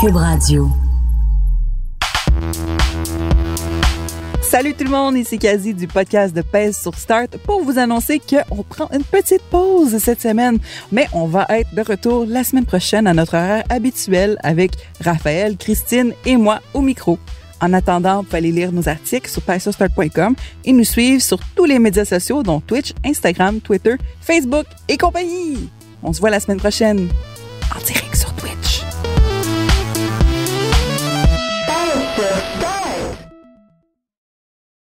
Cube Radio. Salut tout le monde, ici Kazi du podcast de Pèse sur Start pour vous annoncer qu'on prend une petite pause cette semaine, mais on va être de retour la semaine prochaine à notre horaire habituel avec Raphaël, Christine et moi au micro. En attendant, vous pouvez lire nos articles sur PeseSurStart.com et nous suivre sur tous les médias sociaux dont Twitch, Instagram, Twitter, Facebook et compagnie. On se voit la semaine prochaine. En direct.